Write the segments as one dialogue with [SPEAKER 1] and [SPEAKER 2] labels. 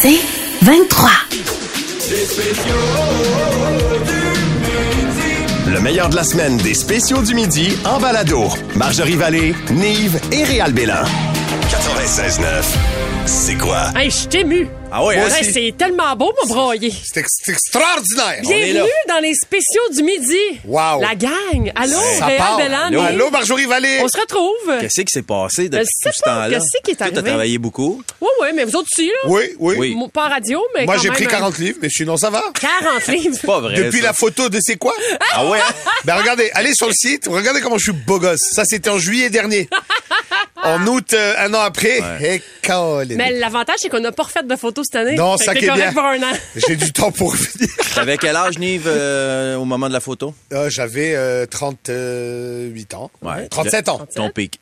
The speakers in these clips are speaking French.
[SPEAKER 1] C'est 23.
[SPEAKER 2] Le meilleur de la semaine des spéciaux du midi en balado. Marjorie Vallée, Nive et Réal Bélan. 96.9. C'est quoi?
[SPEAKER 3] Hey, je suis émue.
[SPEAKER 4] Ah ouais,
[SPEAKER 3] Ouais,
[SPEAKER 4] hein?
[SPEAKER 3] c'est tellement beau, mon broyer.
[SPEAKER 5] C'est ex- c'est extraordinaire.
[SPEAKER 3] Bienvenue dans les spéciaux du midi.
[SPEAKER 5] Wow.
[SPEAKER 3] La gang. Allô,
[SPEAKER 5] Ça
[SPEAKER 3] Réal. Bélan,
[SPEAKER 5] Allô, Marjorie Vallée.
[SPEAKER 3] On se retrouve.
[SPEAKER 4] Qu'est-ce qui s'est passé
[SPEAKER 3] Je
[SPEAKER 4] depuis
[SPEAKER 3] sais
[SPEAKER 4] tout ce
[SPEAKER 3] pas,
[SPEAKER 4] temps-là?
[SPEAKER 3] qu'est-ce qui est
[SPEAKER 4] Toi, t'as
[SPEAKER 3] arrivé?
[SPEAKER 4] travaillé beaucoup?
[SPEAKER 3] Oui, oui, mais vous autres aussi, là.
[SPEAKER 5] Oui, oui.
[SPEAKER 4] Oui.
[SPEAKER 3] Pas radio, mais
[SPEAKER 5] Moi,
[SPEAKER 3] quand
[SPEAKER 5] j'ai
[SPEAKER 3] même,
[SPEAKER 5] pris
[SPEAKER 3] euh,
[SPEAKER 5] 40 livres, mais sinon, ça va.
[SPEAKER 3] 40 livres.
[SPEAKER 4] Pas vrai.
[SPEAKER 5] Depuis
[SPEAKER 4] ça.
[SPEAKER 5] la photo de c'est quoi?
[SPEAKER 4] Ah ouais? hein?
[SPEAKER 5] Ben, regardez, allez sur le site, regardez comment je suis beau gosse. Ça, c'était en juillet dernier. en août, euh, un an après.
[SPEAKER 3] Mais l'avantage, c'est qu'on n'a pas refait de photos cette année.
[SPEAKER 5] Non,
[SPEAKER 3] Fait
[SPEAKER 5] ça qui est bien.
[SPEAKER 3] pour un an.
[SPEAKER 5] J'ai du temps pour venir.
[SPEAKER 4] T'avais quel âge, Nive, euh, au moment de la photo?
[SPEAKER 5] Euh, J'avais euh, 38 ans.
[SPEAKER 4] Ouais.
[SPEAKER 5] 37 ans.
[SPEAKER 4] Ton pic.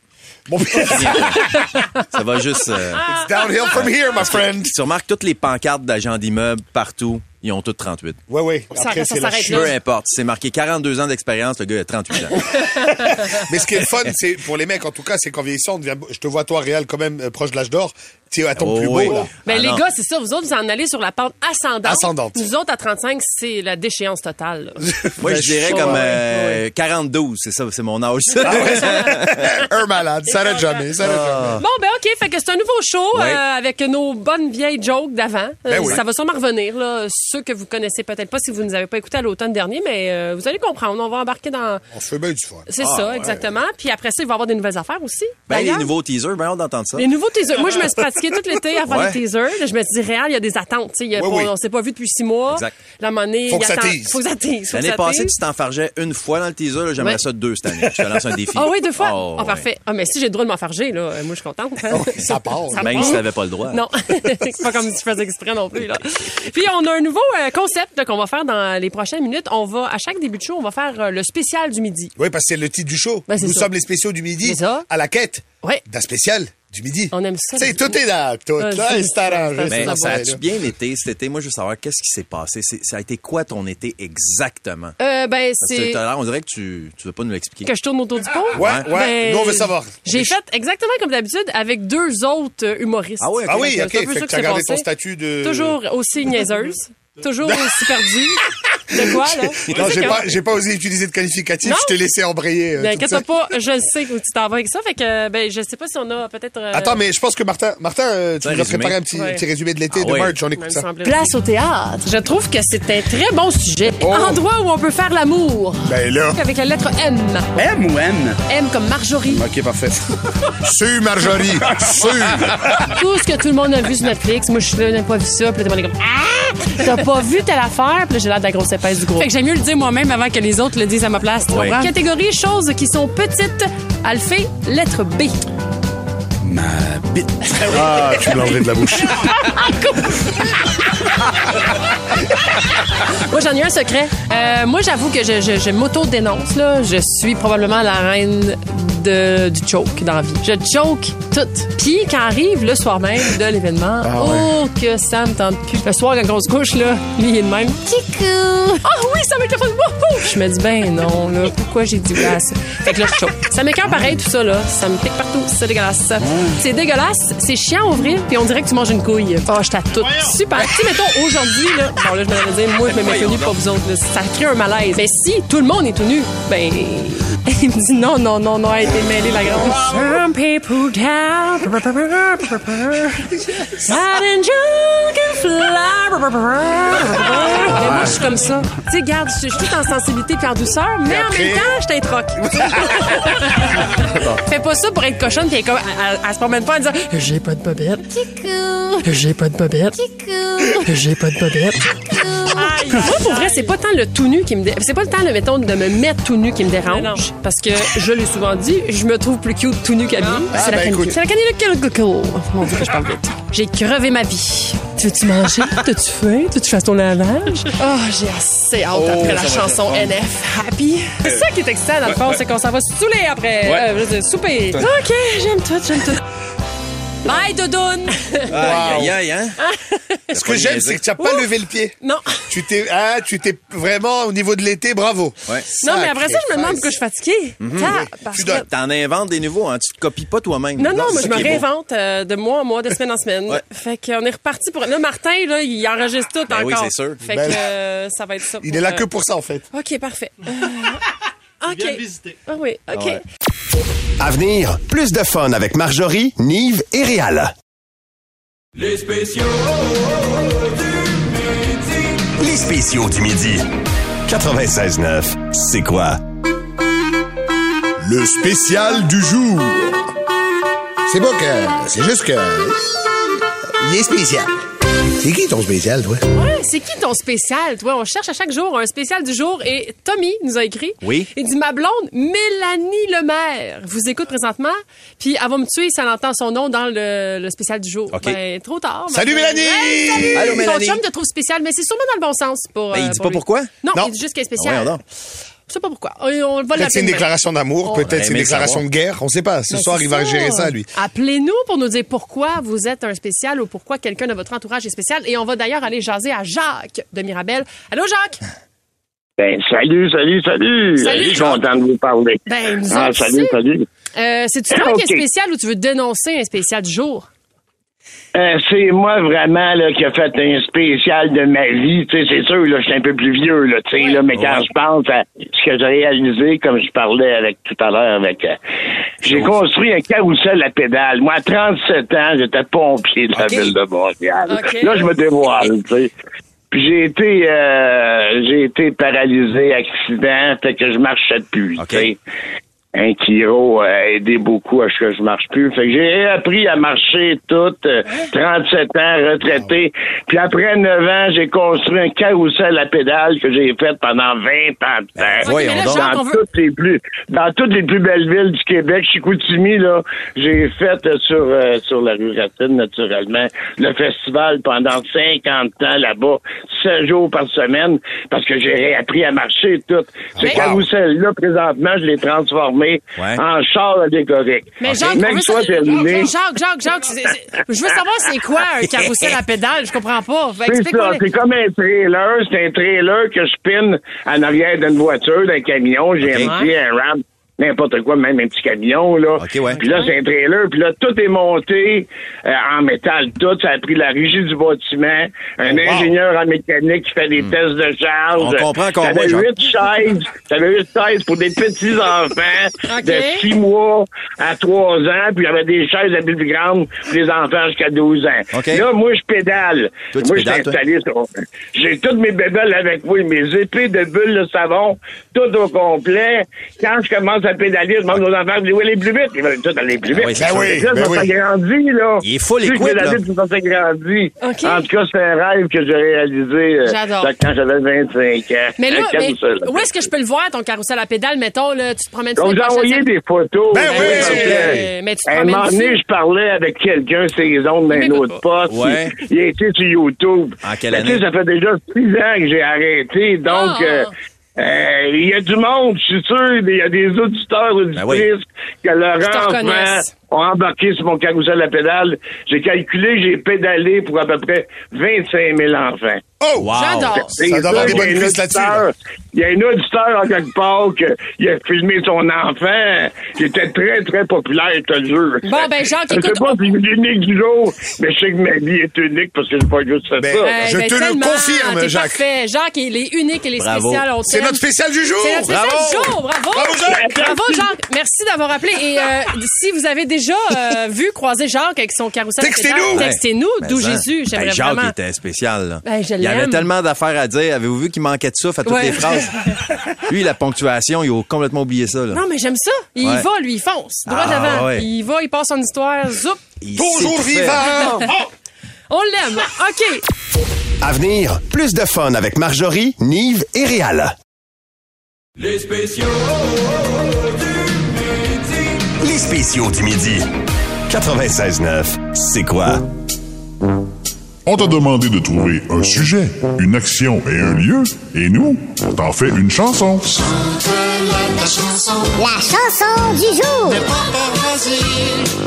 [SPEAKER 5] Bon, it's
[SPEAKER 4] Ça va juste... euh,
[SPEAKER 5] downhill from here, my friend.
[SPEAKER 4] Tu remarques toutes les pancartes d'agents d'immeubles partout, ils ont toutes 38.
[SPEAKER 5] Ouais, ouais.
[SPEAKER 3] Ça-
[SPEAKER 5] Après,
[SPEAKER 3] ça
[SPEAKER 5] c'est la
[SPEAKER 3] s'arrête
[SPEAKER 5] chute.
[SPEAKER 3] là.
[SPEAKER 4] Peu importe, c'est marqué 42 ans d'expérience, le gars a 38 ans.
[SPEAKER 5] Mais ce qui est le fun, c'est pour les mecs, en tout cas, c'est qu'en vieillissant, on devient. Je te vois toi, Réal, quand même euh, proche de l'âge d'or. Tu à ton
[SPEAKER 4] Oh
[SPEAKER 5] plus
[SPEAKER 4] oui.
[SPEAKER 5] beau là.
[SPEAKER 3] Ben,
[SPEAKER 4] Ah
[SPEAKER 3] les
[SPEAKER 4] non.
[SPEAKER 3] gars, c'est ça. Vous autres, vous en allez sur la pente ascendante.
[SPEAKER 5] Ascendante.
[SPEAKER 3] Nous autres, à 35, c'est la déchéance totale.
[SPEAKER 4] Moi, je dirais comme
[SPEAKER 3] ouais,
[SPEAKER 4] euh, 42, c'est ça, c'est mon âge. ça.
[SPEAKER 5] Un malade, ça n'arrête jamais, ça n'arrête jamais.
[SPEAKER 3] Bon, ben OK, fait que c'est un nouveau show
[SPEAKER 4] Ouais.
[SPEAKER 3] euh, avec nos bonnes vieilles jokes d'avant. Euh,
[SPEAKER 5] Ben oui.
[SPEAKER 3] Ça va sûrement revenir, là. Ceux que vous connaissez peut-être pas si vous ne nous avez pas écoutés à l'automne dernier, mais euh, vous allez comprendre. On va embarquer dans...
[SPEAKER 5] On se fait bien du fun.
[SPEAKER 3] C'est ça, exactement. Puis après ça, il va y avoir des nouvelles affaires aussi.
[SPEAKER 4] Ben, les nouveaux teasers, ben, on d'entendre ça.
[SPEAKER 3] Les nouveaux teasers. Moi, je me suis pratiqué tout l'été à faire
[SPEAKER 4] Ouais.
[SPEAKER 3] des teasers. Je me suis dit, réel, il y a des attentes. tu sais, il y a
[SPEAKER 5] Oui,
[SPEAKER 3] pas-
[SPEAKER 5] oui.
[SPEAKER 3] On s'est pas vu depuis six mois.
[SPEAKER 4] Exact.
[SPEAKER 3] La monnaie.
[SPEAKER 5] Faut que
[SPEAKER 3] il
[SPEAKER 5] ça tease.
[SPEAKER 3] Faut que ça tease.
[SPEAKER 4] L'année passée, tu t'enfargeais une fois dans le teaser, là, j'aimerais
[SPEAKER 3] Ouais.
[SPEAKER 4] ça deux cette année. Je te lance un défi.
[SPEAKER 3] Ah oui, deux fois?
[SPEAKER 4] Oh,
[SPEAKER 3] parfait. Ah, mais si j'ai le droit de m'enfarger, là, euh, moi, je suis contente.
[SPEAKER 5] Ça part.
[SPEAKER 3] Ça
[SPEAKER 4] Même
[SPEAKER 3] part.
[SPEAKER 4] si t'avais pas le droit.
[SPEAKER 3] Non, c'est pas comme si tu faisais exprès non plus. Là. Puis on a un nouveau euh, concept là, qu'on va faire dans les prochaines minutes. On va à chaque début de show, on va faire euh, le spécial du midi.
[SPEAKER 5] Oui, parce que c'est le titre du show.
[SPEAKER 3] Ben,
[SPEAKER 5] Nous
[SPEAKER 3] ça.
[SPEAKER 5] sommes les spéciaux du midi
[SPEAKER 3] C'est ça.
[SPEAKER 5] à la quête
[SPEAKER 3] Ouais.
[SPEAKER 5] d'un spécial du midi.
[SPEAKER 3] On aime ça.
[SPEAKER 5] Tu sais, tout est là, tout.
[SPEAKER 3] Ouais,
[SPEAKER 5] Là,
[SPEAKER 3] c'est-
[SPEAKER 5] c'est arrangé.
[SPEAKER 3] c'est-
[SPEAKER 4] Mais
[SPEAKER 5] ça
[SPEAKER 4] ça
[SPEAKER 5] là.
[SPEAKER 4] bien été cet été? Moi, je veux savoir qu'est-ce qui s'est passé? C'est- Ça a été quoi ton été exactement?
[SPEAKER 3] Euh, ben
[SPEAKER 4] Parce que
[SPEAKER 3] c'est
[SPEAKER 4] tout à l'heure, on dirait que tu ne veux pas nous l'expliquer.
[SPEAKER 3] que je tourne autour du pot?
[SPEAKER 5] Ouais,
[SPEAKER 4] Ouais.
[SPEAKER 5] ouais.
[SPEAKER 3] Ben,
[SPEAKER 5] Nous, on veut savoir.
[SPEAKER 3] J'ai fait exactement comme d'habitude avec deux autres euh, humoristes.
[SPEAKER 4] Ah ouais,
[SPEAKER 5] Ah oui,
[SPEAKER 3] C'est
[SPEAKER 5] ok.
[SPEAKER 3] peu
[SPEAKER 5] Fait que tu gardé ton statut de.
[SPEAKER 3] Toujours aussi niaiseuse. Toujours aussi perdue. De quoi, là?
[SPEAKER 5] Non, j'ai pas, j'ai pas osé utiliser de qualificatif.
[SPEAKER 3] Non?
[SPEAKER 5] Je t'ai laissé embrayer. euh,
[SPEAKER 3] Ben, pas, je sais où tu t'en vas avec ça. Fait que, ben, je sais pas si on a peut-être. euh,
[SPEAKER 5] Attends, mais je pense que Martin, Martin, euh, tu nous préparé un petit,
[SPEAKER 3] Ouais.
[SPEAKER 5] petit résumé de l'été
[SPEAKER 4] Ah
[SPEAKER 5] de
[SPEAKER 4] ouais.
[SPEAKER 5] March. On écoute ça.
[SPEAKER 3] semblait. Place au théâtre. Je trouve que c'est un très bon sujet.
[SPEAKER 5] Oh.
[SPEAKER 3] Endroit où on peut faire l'amour.
[SPEAKER 5] Ben là.
[SPEAKER 3] Avec la lettre M.
[SPEAKER 6] M ou N?
[SPEAKER 3] M comme Marjorie.
[SPEAKER 5] Ok, parfait. Su, Marjorie. Su.
[SPEAKER 3] Tout ce que tout le monde a vu sur Netflix. Moi, je suis là, j'ai pas vu ça. Puis là, tout le monde est comme Ah! T'as pas vu telle affaire? Puis là, j'ai l'air de la grosse du. Fait que j'aime mieux le dire moi-même avant que les autres le disent à ma place. Tu
[SPEAKER 4] Ouais.
[SPEAKER 3] comprends? Catégorie choses qui sont petites. Alphée, lettre B.
[SPEAKER 6] Ma bite.
[SPEAKER 5] Ah, tu me enlevé de la bouche.
[SPEAKER 3] Moi, j'en ai un secret. Euh, moi, j'avoue que je, je, je m'auto-dénonce. Là. Je suis probablement la reine de, du choke dans la vie. Je choke tout. Puis, quand arrive le soir même de l'événement, oh, que ça me tente plus. Le soir, quand on se couche, là, lui, il est de même. Kikou! Ah oui, ça. Wouhou! Je me dis, ben non, là, pourquoi j'ai dit oui à ça? Fait que là, je choke. Ça m'écœure pareil, tout ça, là. Ça me pique partout. C'est dégueulasse. C'est dégueulasse. C'est chiant à ouvrir, puis on dirait que tu manges une couille. Oh, je toute. Super. Tu sais, mettons, aujourd'hui, là, bon, là, je me vais dire, moi, je me mets tout nu pour vous autres. là. Ça crée un malaise. Mais si tout le monde est tout nu, ben. Il me dit non, non, non, non, elle a été mêlée, la grande. Some people down. Sad and you can fly. Mais moi, je suis comme ça. Tu sais, regarde, je suis toute en sensibilité puis en douceur, mais en même temps, je t'introque. Fais pas ça pour être cochonne puis elle, comme, elle, elle se promène pas en disant J'ai pas de bobette. J'ai pas de bobette. J'ai pas de bobette. Moi, pour vrai, c'est pas tant le tout nu qui me dé... C'est pas le temps, le, mettons, de me mettre tout nu qui me dérange. Parce que, je l'ai souvent dit, je me trouve plus cute tout nu qu'habillé. c'est la
[SPEAKER 5] ben,
[SPEAKER 3] canicule. C'est la canicule. Mon Dieu, que je parle vite. J'ai crevé ma vie. Tu veux-tu manger? T'as-tu faim? Tu veux que tu fasses ton lavage? Oh, j'ai assez hâte après la chanson NF Happy. C'est ça qui est excitant, dans le fond, c'est qu'on s'en va se saouler après.
[SPEAKER 6] Ouais.
[SPEAKER 3] Euh, je veux dire, souper. OK, j'aime tout, j'aime tout. Bye, Doudoune!
[SPEAKER 4] Aïe, aïe, aïe, hein?
[SPEAKER 5] Ce que j'aime, c'est que tu n'as pas levé le pied.
[SPEAKER 3] non.
[SPEAKER 5] Tu t'es, ah, tu t'es vraiment au niveau de l'été, bravo.
[SPEAKER 4] Ouais.
[SPEAKER 3] Non, mais après ça, je me demande pourquoi je suis fatiguée. Parce
[SPEAKER 5] Tu
[SPEAKER 3] que-
[SPEAKER 5] dois-
[SPEAKER 4] T'en inventes des nouveaux, hein? Tu te copies pas toi-même.
[SPEAKER 3] Non, non, moi, je me réinvente euh, de mois en mois, de semaine en semaine.
[SPEAKER 4] Ouais.
[SPEAKER 3] Fait qu'on est reparti pour... Là, Martin, là, il enregistre tout
[SPEAKER 4] Ben
[SPEAKER 3] encore.
[SPEAKER 4] oui, c'est sûr.
[SPEAKER 3] Fait
[SPEAKER 5] Ben-
[SPEAKER 3] que euh, ça va être ça.
[SPEAKER 5] Il
[SPEAKER 3] pour,
[SPEAKER 5] est là
[SPEAKER 3] euh,
[SPEAKER 5] que pour ça, en fait.
[SPEAKER 3] OK, parfait. Euh, OK. Ah oui, OK.
[SPEAKER 4] Ouais.
[SPEAKER 2] À venir, plus de fun avec Marjorie, Nive et Réal.
[SPEAKER 1] Les spéciaux
[SPEAKER 2] Les spéciaux du midi. 96.9, c'est quoi?
[SPEAKER 5] Le spécial du jour. C'est pas que. C'est juste que. Il est spécial. C'est qui ton spécial, toi?
[SPEAKER 3] Ouais, c'est qui ton spécial, toi? On cherche à chaque jour un spécial du jour et Tommy nous a écrit.
[SPEAKER 4] Oui.
[SPEAKER 3] Il dit Ma blonde, Mélanie Lemaire, vous écoute présentement, puis elle va me tuer si elle entend son nom dans le, le spécial du jour.
[SPEAKER 4] OK.
[SPEAKER 3] Ben, trop tard.
[SPEAKER 5] Salut. Mélanie!
[SPEAKER 3] Hey, salut!
[SPEAKER 4] Allô,
[SPEAKER 3] Ton
[SPEAKER 4] Mélanie.
[SPEAKER 3] chum te trouve spécial, mais c'est sûrement dans le bon sens. Pour,
[SPEAKER 4] Ben, il
[SPEAKER 3] euh,
[SPEAKER 4] dit
[SPEAKER 3] pour
[SPEAKER 4] pas
[SPEAKER 3] lui.
[SPEAKER 4] pourquoi?
[SPEAKER 3] Non,
[SPEAKER 5] Non.
[SPEAKER 3] il dit juste qu'elle est
[SPEAKER 4] Ah,
[SPEAKER 3] spéciale.
[SPEAKER 4] voyons donc.
[SPEAKER 3] Je sais pas pourquoi. On,
[SPEAKER 5] Peut-être c'est une déclaration d'amour,
[SPEAKER 3] On-
[SPEAKER 5] peut-être c'est une déclaration
[SPEAKER 4] savoir.
[SPEAKER 5] de guerre. On sait pas. Ce
[SPEAKER 3] Ben,
[SPEAKER 5] soir,
[SPEAKER 3] c'est
[SPEAKER 5] il va
[SPEAKER 3] ça.
[SPEAKER 5] gérer ça, lui.
[SPEAKER 3] Appelez-nous pour nous dire pourquoi vous êtes un spécial ou pourquoi quelqu'un de votre entourage est spécial. Et on va d'ailleurs aller jaser à Jacques de Mirabel. Allô, Jacques?
[SPEAKER 7] Ben, salut, salut, salut.
[SPEAKER 3] Salut,
[SPEAKER 7] Je suis content de vous parler.
[SPEAKER 3] Ben, nous
[SPEAKER 7] ah, salut, salut.
[SPEAKER 3] Euh, C'est-tu toi qui es spécial ou tu veux dénoncer un spécial du jour?
[SPEAKER 7] Euh, c'est moi vraiment là qui a fait un spécial de ma vie. Tu sais, c'est sûr, là, je suis un peu plus vieux, là, tu sais, là, mais quand
[SPEAKER 4] Ouais.
[SPEAKER 7] je pense à ce que j'ai réalisé, comme je parlais avec tout à l'heure avec euh, j'ai construit un carrousel à pédale. Moi, à 37 ans, j'étais pompier de la ville de Montréal. Là, je me dévoile, tu sais. Puis j'ai été euh, j'ai été paralysé, accident, fait que je marchais plus.
[SPEAKER 4] Ok.
[SPEAKER 7] Tu sais. Un chiro a aidé beaucoup à ce que je marche plus. Fait que j'ai appris à marcher tout, euh, 37 ans, retraité. Puis après 9 ans, j'ai construit un carrousel à pédale que j'ai fait pendant 20 ans de temps.
[SPEAKER 3] on
[SPEAKER 7] Dans
[SPEAKER 3] veut-
[SPEAKER 7] toutes les plus, dans toutes les plus belles villes du Québec, Chicoutimi, là, j'ai fait euh, sur euh, sur la rue Racine, naturellement, le festival pendant 50 ans là-bas, 7 jours par semaine, parce que j'ai réappris à marcher tout. Ce
[SPEAKER 3] Mais-
[SPEAKER 7] carrousel-là, présentement, je l'ai transformé
[SPEAKER 4] Ouais.
[SPEAKER 7] en char allégorique.
[SPEAKER 3] Mais Jacques,
[SPEAKER 7] Même terminé.
[SPEAKER 3] Jacques, Jacques, Jacques, je veux savoir c'est quoi un carrousel à pédale. Je comprends pas.
[SPEAKER 7] C'est ça,
[SPEAKER 3] les-
[SPEAKER 7] c'est comme un trailer, c'est un trailer que je pine en arrière d'une voiture, d'un camion, j'ai un petit, un ram, n'importe quoi, même un petit camion, là.
[SPEAKER 4] Ok, ouais.
[SPEAKER 7] Puis là, c'est un trailer, puis là, tout est monté euh, en métal, tout, ça a pris la régie du bâtiment, un
[SPEAKER 5] Oh, wow.
[SPEAKER 7] ingénieur en mécanique qui fait des tests de charge.
[SPEAKER 4] Hmm. On comprend moins, Jacques.
[SPEAKER 7] huit chaises, j'avais huit chaises pour des petits-enfants
[SPEAKER 3] Ok.
[SPEAKER 7] de six mois à trois ans, puis j'avais des chaises un peu plus grandes pour les enfants jusqu'à 12 ans.
[SPEAKER 4] Ok.
[SPEAKER 7] Là, moi, je pédale.
[SPEAKER 4] Toi,
[SPEAKER 7] moi, je suis installé sur... J'ai toutes mes bébelles avec moi, mes épées de bulles de savon, tout au complet. Quand je commence à pédaler, je demande aux enfants, je dis, oui, aller plus vite. Ils veulent tout aller plus vite.
[SPEAKER 4] oui, c'est
[SPEAKER 5] Ben
[SPEAKER 4] sûr.
[SPEAKER 5] oui,
[SPEAKER 7] là,
[SPEAKER 5] ben
[SPEAKER 7] ça
[SPEAKER 5] oui.
[SPEAKER 7] s'agrandit, là.
[SPEAKER 4] Il est
[SPEAKER 7] Plus que
[SPEAKER 4] équipe, là.
[SPEAKER 7] ça s'agrandit.
[SPEAKER 3] Ok.
[SPEAKER 7] En tout cas, c'est un rêve que j'ai réalisé euh,
[SPEAKER 3] J'adore.
[SPEAKER 7] quand j'avais 25 ans.
[SPEAKER 3] Mais là, mais où est-ce que je peux le voir, ton carrousel à pédale? Mettons, là, tu te promènes
[SPEAKER 7] Donc, j'ai
[SPEAKER 3] les
[SPEAKER 7] envoyé des photos.
[SPEAKER 5] Ben oui, vous
[SPEAKER 7] que-
[SPEAKER 5] plaît.
[SPEAKER 3] Mais tu te
[SPEAKER 7] À un moment donné, je parlais avec quelqu'un, ses ondes d'un autre poste.
[SPEAKER 4] Ouais.
[SPEAKER 7] Il, été sur YouTube.
[SPEAKER 4] En quelle
[SPEAKER 7] Mais tu sais,
[SPEAKER 4] année?
[SPEAKER 7] ça fait déjà six ans que j'ai arrêté. Donc, Euh, il y a du monde, je suis sûr. Il y a des auditeurs, auditrices,
[SPEAKER 4] Ben oui.
[SPEAKER 7] que leur enfant. Ont embarqué sur mon carousel à pédale. J'ai calculé, j'ai pédalé pour à peu près 25 000 enfants.
[SPEAKER 5] Oh!
[SPEAKER 4] Wow.
[SPEAKER 3] J'adore.
[SPEAKER 7] C'est
[SPEAKER 5] Ça doit avoir des
[SPEAKER 7] sûr,
[SPEAKER 5] bonnes
[SPEAKER 7] il y a un
[SPEAKER 5] cuisses là-dessus,
[SPEAKER 7] auditeur-
[SPEAKER 5] là.
[SPEAKER 7] Il y a un auditeur en quelque part que, il a filmé son enfant qui était très, très populaire, je te le jure.
[SPEAKER 3] Bon, ben, Jacques,
[SPEAKER 7] Je sais
[SPEAKER 3] écoute,
[SPEAKER 7] pas si c'est unique du jour, mais je sais que ma vie est unique parce que j'ai pas juste fait
[SPEAKER 5] Ben,
[SPEAKER 7] ça.
[SPEAKER 3] Eh
[SPEAKER 5] Je te le confirme, Jacques.
[SPEAKER 3] Parfait. Jacques, il est unique, il est
[SPEAKER 4] Bravo.
[SPEAKER 3] spécial.
[SPEAKER 5] C'est notre spécial du jour!
[SPEAKER 3] C'est notre spécial
[SPEAKER 5] Bravo!
[SPEAKER 3] du jour. Bravo.
[SPEAKER 5] Bravo, Jacques!
[SPEAKER 3] Bravo, Jacques. Merci d'avoir appelé. Et euh, si vous avez déjà euh, vu croiser Jacques avec son carrousel
[SPEAKER 5] Textez-nous!
[SPEAKER 3] textez-nous
[SPEAKER 4] Mais
[SPEAKER 3] d'où
[SPEAKER 4] ça.
[SPEAKER 3] Jésus. J'aimerais
[SPEAKER 4] Ben, Jacques,
[SPEAKER 3] vraiment.
[SPEAKER 4] était spécial. Là.
[SPEAKER 3] Ben, je
[SPEAKER 4] il y avait tellement d'affaires à dire. Avez-vous vu qu'il manquait de souffle à toutes
[SPEAKER 3] Ouais.
[SPEAKER 4] les phrases? lui, la ponctuation, il a complètement oublié ça. Là.
[SPEAKER 3] Non, mais j'aime ça. Il
[SPEAKER 4] Ouais.
[SPEAKER 3] va, lui, il fonce. Droit
[SPEAKER 4] Ah,
[SPEAKER 3] devant.
[SPEAKER 4] ouais.
[SPEAKER 3] Il va, il passe son histoire. Zoup.
[SPEAKER 4] Il
[SPEAKER 5] Toujours vivant!
[SPEAKER 3] On l'aime. OK.
[SPEAKER 2] À venir, plus de fun avec Marjorie, Nive et Réal.
[SPEAKER 1] Les spéciaux
[SPEAKER 2] spéciaux du midi. 96.9, c'est quoi?
[SPEAKER 8] On t'a demandé de trouver un sujet, une action et un lieu, et nous, on t'en fait une chanson.
[SPEAKER 9] La chanson du jour.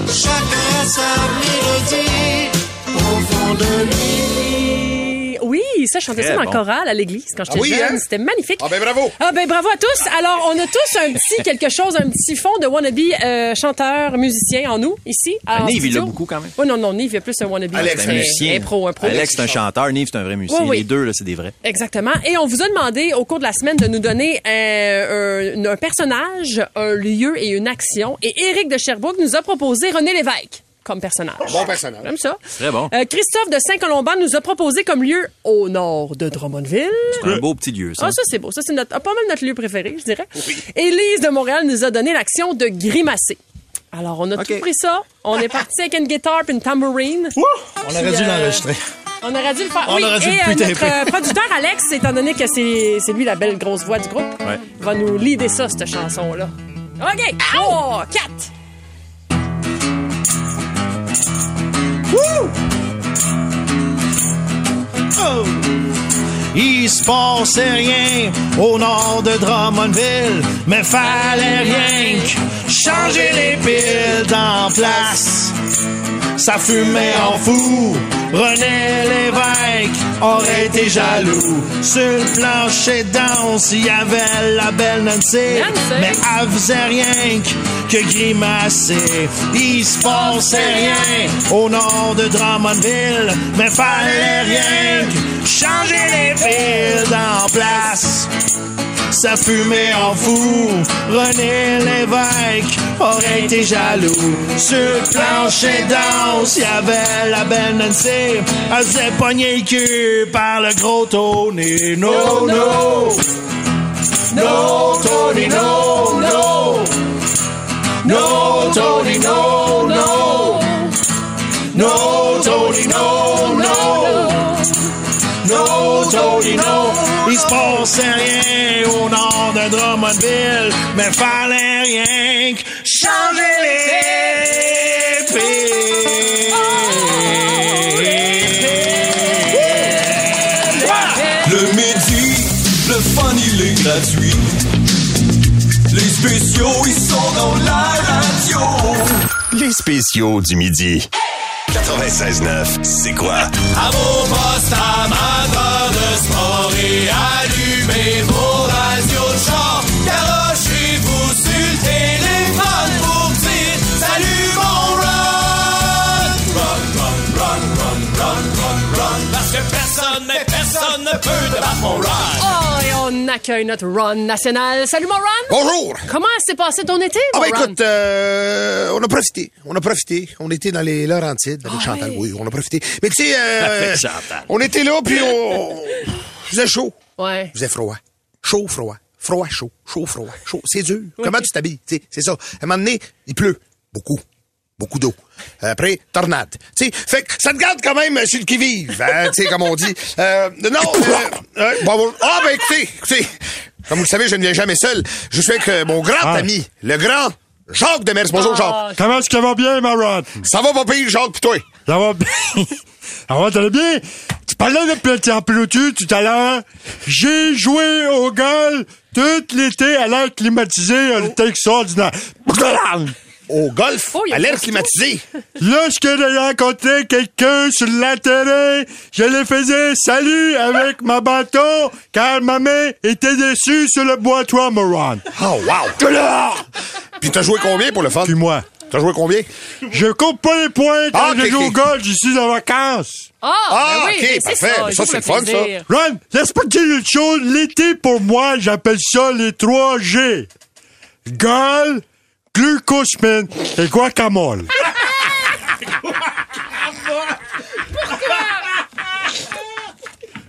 [SPEAKER 10] Chacun sa mélodie au fond de lui.
[SPEAKER 3] Oui, ça, je chantais ça dans
[SPEAKER 4] bon.
[SPEAKER 3] le chorale à l'église quand j'étais
[SPEAKER 5] Ah oui,
[SPEAKER 3] jeune.
[SPEAKER 5] hein?
[SPEAKER 3] C'était magnifique.
[SPEAKER 5] Ah ben bravo!
[SPEAKER 3] Ah ben bravo à tous. Alors, on a tous un petit quelque chose, un petit fond de wannabe euh, chanteur, musicien en nous, ici. à- en
[SPEAKER 4] Nive, il l'a beaucoup quand même.
[SPEAKER 3] Oui, non, non, Nive, il y a plus un wannabe.
[SPEAKER 5] Alex,
[SPEAKER 4] C'est un musicien.
[SPEAKER 3] Un pro, un pro.
[SPEAKER 4] Alex, c'est un chanteur. Nive, c'est un vrai musicien.
[SPEAKER 3] Oui, oui.
[SPEAKER 4] Les deux, là, c'est des vrais.
[SPEAKER 3] Exactement. Et on vous a demandé au cours de la semaine de nous donner euh, un, un personnage, un lieu et une action. Et Éric de Sherbrooke nous a proposé René Lévesque comme personnage.
[SPEAKER 5] Bon personnage.
[SPEAKER 3] J'aime ça.
[SPEAKER 4] Très bon.
[SPEAKER 3] Euh, Christophe de Saint-Colomban nous a proposé comme lieu au nord de Drummondville.
[SPEAKER 4] C'est un beau petit lieu, ça.
[SPEAKER 3] Ah, ça, c'est beau. Ça, c'est notre, pas mal notre lieu préféré, je dirais. Élise de Montréal nous a donné l'action de grimacer. Alors, on a tout pris ça. On est parti avec une guitare puis une tambourine.
[SPEAKER 11] On aurait dû
[SPEAKER 3] euh,
[SPEAKER 11] l'enregistrer.
[SPEAKER 3] On aurait dû le faire.
[SPEAKER 11] On
[SPEAKER 3] oui,
[SPEAKER 11] aurait dû
[SPEAKER 3] et
[SPEAKER 11] le
[SPEAKER 3] euh, notre producteur Alex, étant donné que c'est c'est lui la belle grosse voix du groupe,
[SPEAKER 4] Ouais.
[SPEAKER 3] va nous leader ça, cette chanson-là. OK, 3, 4.
[SPEAKER 11] Il se passait rien au nord de Drummondville, mais fallait rien que changer les piles d'en place. Ça fumait en fou, René Lévesque aurait été jaloux. Sur le plancher danse, il y avait la belle Nancy,
[SPEAKER 3] Nancy.
[SPEAKER 11] mais elle faisait rien que, grimacer. Il se passait rien au nord de Drummondville, mais fallait rien que changer les piles d'en place. Ça fumait en fou, René Lévesque aurait été jaloux. Sur le plancher danse, y avait la belle Nancy, elle faisait pogner le cul par le gros Tony. No, no, no, Tony, no, no. No, Tony, no, no. No, Tony, no. No, Tony, no. Il se passait rien au nord de Drummondville, mais fallait rien que changer les piles.
[SPEAKER 1] Le midi, le fun il est gratuit. Les spéciaux ils sont dans la radio.
[SPEAKER 2] Les spéciaux du midi. 96.9, c'est quoi?
[SPEAKER 1] À vos postes amateurs de sport et allumez
[SPEAKER 3] accueille notre Ron national. Salut, mon Ron!
[SPEAKER 5] Bonjour!
[SPEAKER 3] Comment s'est passé ton été,
[SPEAKER 5] Ah ben
[SPEAKER 3] Ron?
[SPEAKER 5] écoute, euh, on a profité. On a profité. On était dans les Laurentides avec
[SPEAKER 3] Ah
[SPEAKER 5] Chantal. Oui, on a profité. Mais tu sais, euh,
[SPEAKER 4] Avec Chantal.
[SPEAKER 5] on était là, puis on... Il faisait chaud.
[SPEAKER 3] Ouais.
[SPEAKER 5] Il faisait froid. Chaud, froid. Froid, chaud. Chaud, froid. Chaud. C'est dur. Comment tu t'habilles? Tu sais, C'est ça. À un moment donné, il pleut. Beaucoup. Beaucoup d'eau. Après, tornade. Tu sais, fait que ça te garde quand même sur le qui-vive, hein, tu sais, comme on dit. Euh, non, euh, euh, bon, bon, ah, ben, écoutez, écoutez, comme vous le savez, je ne viens jamais seul. Je suis avec euh, mon grand
[SPEAKER 11] Ah.
[SPEAKER 5] ami, le grand Jacques Demers. Bonjour,
[SPEAKER 3] Ah,
[SPEAKER 5] Jacques.
[SPEAKER 11] Comment est-ce que va bien, Maron?
[SPEAKER 5] Ça va pas pire, Jacques, pis toi?
[SPEAKER 11] Ça va bien. Ça va très bien? Tu parlais de petit en pelotu tout à l'heure. J'ai joué au golf tout l'été à l'air climatisé. On était extraordinaire.
[SPEAKER 5] Au golf,
[SPEAKER 3] Oh, il y a
[SPEAKER 5] à l'air climatisé.
[SPEAKER 11] Lorsque j'ai rencontré quelqu'un sur terrain, je le faisais salut avec ma bâton, car ma main était dessus sur le bois-toit, Moran.
[SPEAKER 5] Oh, wow. Puis t'as joué combien pour le fun?
[SPEAKER 11] Puis moi,
[SPEAKER 5] T'as joué combien?
[SPEAKER 11] je compte pas les points quand
[SPEAKER 5] Ah, ok,
[SPEAKER 11] je joue au golf, je suis en vacances.
[SPEAKER 3] Ah,
[SPEAKER 5] Ah,
[SPEAKER 3] ben oui,
[SPEAKER 5] ok, parfait.
[SPEAKER 3] Ça,
[SPEAKER 5] ça, c'est
[SPEAKER 3] le
[SPEAKER 5] fun, ça.
[SPEAKER 11] Ron, laisse pas dire une chose. L'été, pour moi, j'appelle ça les 3 G. Golf, glucosamine et guacamole.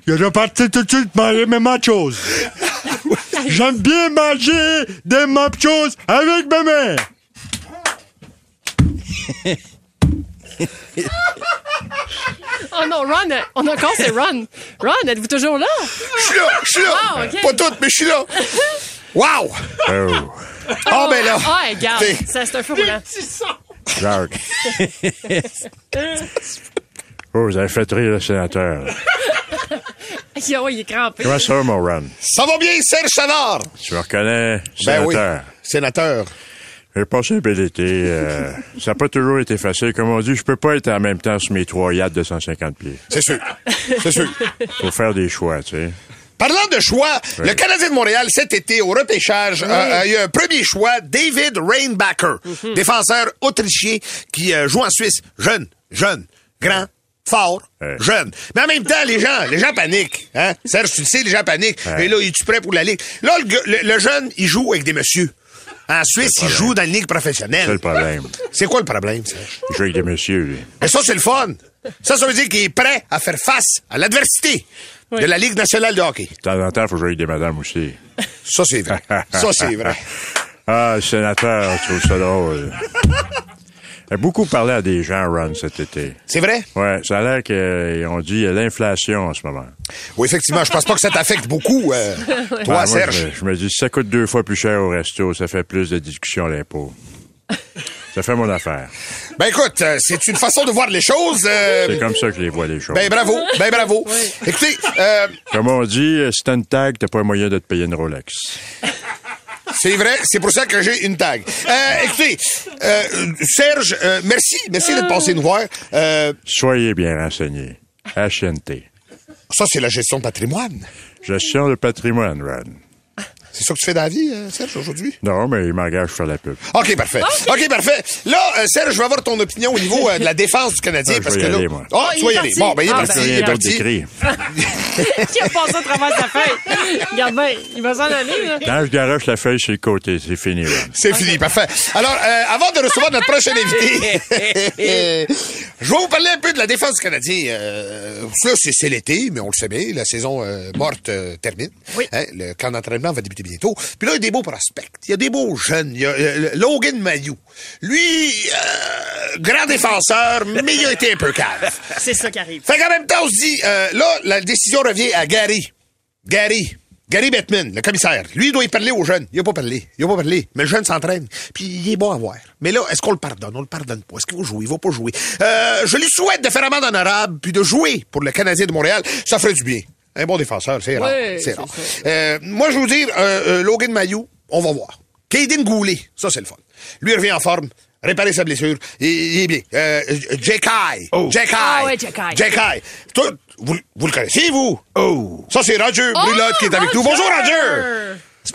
[SPEAKER 11] Je vais partir tout de suite manger mes machos. J'aime bien manger des machos avec ma mère.
[SPEAKER 3] Oh non, Ron, on a encore c'est Ron. Ron, êtes-vous toujours là?
[SPEAKER 5] Je suis là, je suis là.
[SPEAKER 3] Ah, ok.
[SPEAKER 5] Pas toutes, mais je suis là. Wow! Oh, ben là.
[SPEAKER 3] Ah, regarde, ça c'est un feu roulant.
[SPEAKER 4] Jacques.
[SPEAKER 12] Oh, vous avez fait rire le sénateur.
[SPEAKER 3] Yo, il est crampé.
[SPEAKER 12] Comment ça Ron?
[SPEAKER 5] Ça va bien, Serge Savard?
[SPEAKER 12] Tu me reconnais,
[SPEAKER 5] Ben oui,
[SPEAKER 12] sénateur?
[SPEAKER 5] sénateur.
[SPEAKER 12] J'ai passé un bel été. euh, ça n'a pas toujours été facile. Comme on dit, je peux pas être en même temps sur mes trois yachts de 150 pieds.
[SPEAKER 5] C'est sûr. C'est sûr.
[SPEAKER 12] Faut faire des choix, tu sais.
[SPEAKER 5] Parlant de choix,
[SPEAKER 12] Oui.
[SPEAKER 5] le Canadien de Montréal, cet été, au repêchage, a- a eu un premier choix, David Reinbacher, défenseur autrichien qui euh, joue en Suisse. Jeune, jeune, grand, fort, jeune. Mais en même temps, les gens, les gens paniquent. Hein? Serge, tu le sais, les gens paniquent.
[SPEAKER 12] Ouais.
[SPEAKER 5] Et là, es-tu prêt pour la Ligue? Là, le, jeune, il joue avec des messieurs. En Suisse, il joue dans la Ligue
[SPEAKER 12] C'est
[SPEAKER 5] professionnelle.
[SPEAKER 12] le problème.
[SPEAKER 5] C'est quoi le problème, Serge?
[SPEAKER 12] Je joue avec des messieurs, lui.
[SPEAKER 5] Mais ça, c'est le fun. Ça, ça veut dire qu'il est prêt à faire face à l'adversité de la Ligue nationale de hockey.
[SPEAKER 12] De temps en temps, faut jouer avec des madames aussi.
[SPEAKER 5] Ça, c'est vrai. Ça, c'est vrai.
[SPEAKER 12] Ah, le sénateur, je trouve ça drôle. J'ai beaucoup parlé à des gens, Ron, cet été.
[SPEAKER 5] C'est vrai?
[SPEAKER 12] Ouais, ça a l'air qu'ils ont dit il y a l'inflation en ce moment.
[SPEAKER 5] Oui, effectivement. Je pense pas que ça t'affecte beaucoup, euh, toi,
[SPEAKER 12] moi,
[SPEAKER 5] Serge.
[SPEAKER 12] Je, me- je me dis, si ça coûte deux fois plus cher au resto, ça fait plus de discussions à l'impôt. ça fait mon affaire.
[SPEAKER 5] Ben écoute, euh, c'est une façon de voir les choses. euh,
[SPEAKER 12] C'est comme ça que je les vois, les choses.
[SPEAKER 5] ben bravo, ben bravo. Écoutez, euh,
[SPEAKER 12] Comme on dit, si t'as une tag, t'as pas moyen de te payer une Rolex.
[SPEAKER 5] c'est vrai, c'est pour ça que j'ai une tag. Euh, écoutez, euh, Serge, euh, merci, merci d'être passé nous voir. Euh,
[SPEAKER 12] Soyez bien renseignés. HNT.
[SPEAKER 5] ça, c'est la gestion de patrimoine.
[SPEAKER 12] Gestion de patrimoine, Ron.
[SPEAKER 5] C'est ça que tu fais dans la vie, euh, Serge, aujourd'hui?
[SPEAKER 12] Non, mais il m'engage faire la pub.
[SPEAKER 5] OK, parfait. OK, parfait. Là, euh, Serge, je veux avoir ton opinion au niveau euh, de la défense du Canadien.
[SPEAKER 12] Ah, je
[SPEAKER 5] parce
[SPEAKER 12] vais
[SPEAKER 5] que
[SPEAKER 12] y
[SPEAKER 5] là...
[SPEAKER 12] aller, moi.
[SPEAKER 5] Ah, tu vas y aller. Bon, ben, il est
[SPEAKER 3] Ah,
[SPEAKER 5] parti.
[SPEAKER 3] ben,
[SPEAKER 5] il est
[SPEAKER 12] Rien d'autre
[SPEAKER 5] parti.
[SPEAKER 12] d'écrit.
[SPEAKER 3] Qui a passé à travers sa feuille? Regarde bien, il va s'en aller, là.
[SPEAKER 12] Quand je garoche la feuille sur le côté, c'est fini, Ron.
[SPEAKER 5] C'est fini, parfait. Alors, euh, avant de recevoir notre prochain invité, je vais vous parler un peu de la défense du Canadien. Euh, ça, c'est, l'été, mais on le sait bien, la saison euh, morte euh, termine. Hein, le camp d'entraînement va débuter bientôt. Puis là, il y a des beaux prospects. Il y a des beaux jeunes. Il y a euh, Logan Mayou. Lui, euh, grand défenseur, mais il a été un peu cave.
[SPEAKER 3] C'est ça qui arrive.
[SPEAKER 5] Fait qu'en même temps, on se dit, euh, là, la décision revient à Gary. Gary. Gary Bettman, le commissaire. Lui, il doit y parler aux jeunes. Il a pas parlé. Il a pas parlé. Mais le jeune s'entraîne. Puis il est bon à voir. Mais là, est-ce qu'on le pardonne? On le pardonne pas. Est-ce qu'il va jouer? Il va pas jouer. Euh, je lui souhaite de faire amende honorable puis de jouer pour le Canadien de Montréal. Ça ferait du bien. Un bon défenseur, c'est rare.
[SPEAKER 3] Oui,
[SPEAKER 5] c'est rare. Euh, moi, je veux dire, euh, euh, Logan Mayou, on va voir. Caden Goulet, ça, c'est le fun. Lui, il revient en forme. Réparer sa blessure. Il, il est bien. Euh, Jekai.
[SPEAKER 12] Oh.
[SPEAKER 5] Jekai.
[SPEAKER 3] Ah ouais, Jekai.
[SPEAKER 5] Jekai. Toi, vous, vous le connaissez, vous?
[SPEAKER 12] Oh!
[SPEAKER 5] Ça, c'est Roger
[SPEAKER 3] Oh,
[SPEAKER 5] Brulotte qui est avec nous. Bonjour, Roger!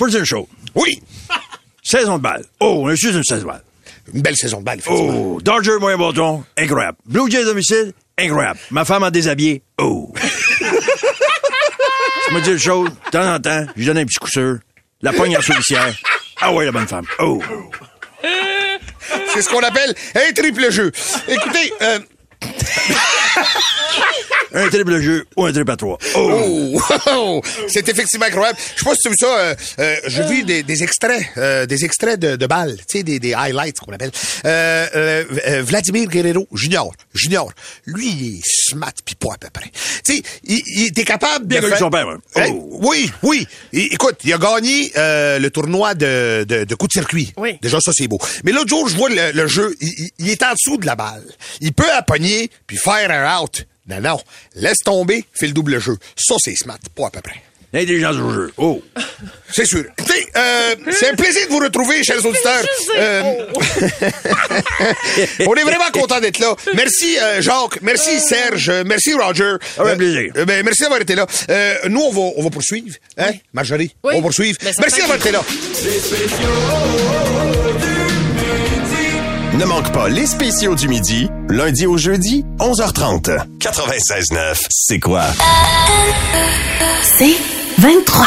[SPEAKER 6] Dire chaud.
[SPEAKER 5] Oui,
[SPEAKER 6] Saison de balle. Oh, on a juste une saison de balle.
[SPEAKER 5] une belle saison de balle, effectivement.
[SPEAKER 6] Oh, Dodger, moyen bâton, incroyable. Blue Jays domicile, incroyable. Ma femme en déshabillé, oh. Tu me dis le chaud, de temps en temps, je lui donne un petit coup sûr. La poigne en souricière. Ah ouais, la bonne femme. Oh.
[SPEAKER 5] C'est ce qu'on appelle un triple jeu. Écoutez, euh,
[SPEAKER 6] Un triple jeu ou un triple à trois. Oh.
[SPEAKER 5] oh, oh, c'est effectivement incroyable. Je sais pas si tu as vu ça. euh, euh, J'ai vu des, des extraits, euh, des extraits de, de balles, tu sais, des, des highlights qu'on appelle. Euh, euh, euh, Vladimir Guerrero Junior, Junior, lui, il est smart puis pas à peu près. Tu sais, il, il était capable
[SPEAKER 6] Bien
[SPEAKER 5] de faire...
[SPEAKER 6] son père, hein? Oh.
[SPEAKER 5] Oui, oui. Et- écoute, il a gagné euh, le tournoi de, de, de coup de circuit.
[SPEAKER 3] Oui.
[SPEAKER 5] Déjà, ça, c'est beau. Mais l'autre jour, je vois le, le jeu, il, il- il est en dessous de la balle. Il peut appogner puis faire un out. Non, non. Laisse tomber, fait le double jeu. Ça, c'est smart. Pas à peu près.
[SPEAKER 6] L'intelligence au jeu. Oh.
[SPEAKER 5] C'est sûr. Écoutez, euh, c'est un plaisir de vous retrouver, chers auditeurs. Euh, on est vraiment content d'être là. Merci, euh, Jacques. Merci, Serge. Merci, Roger. Euh,
[SPEAKER 6] plaisir.
[SPEAKER 5] euh, ben, merci d'avoir été là. Euh, nous, on va, on va poursuivre. Hein, Marjorie?
[SPEAKER 3] Oui.
[SPEAKER 5] On va poursuivre.
[SPEAKER 3] Ben,
[SPEAKER 5] merci d'avoir été là.
[SPEAKER 2] Ne manque pas les spéciaux du midi, lundi au jeudi, 11h30. 96.9, c'est quoi?
[SPEAKER 13] C'est 23.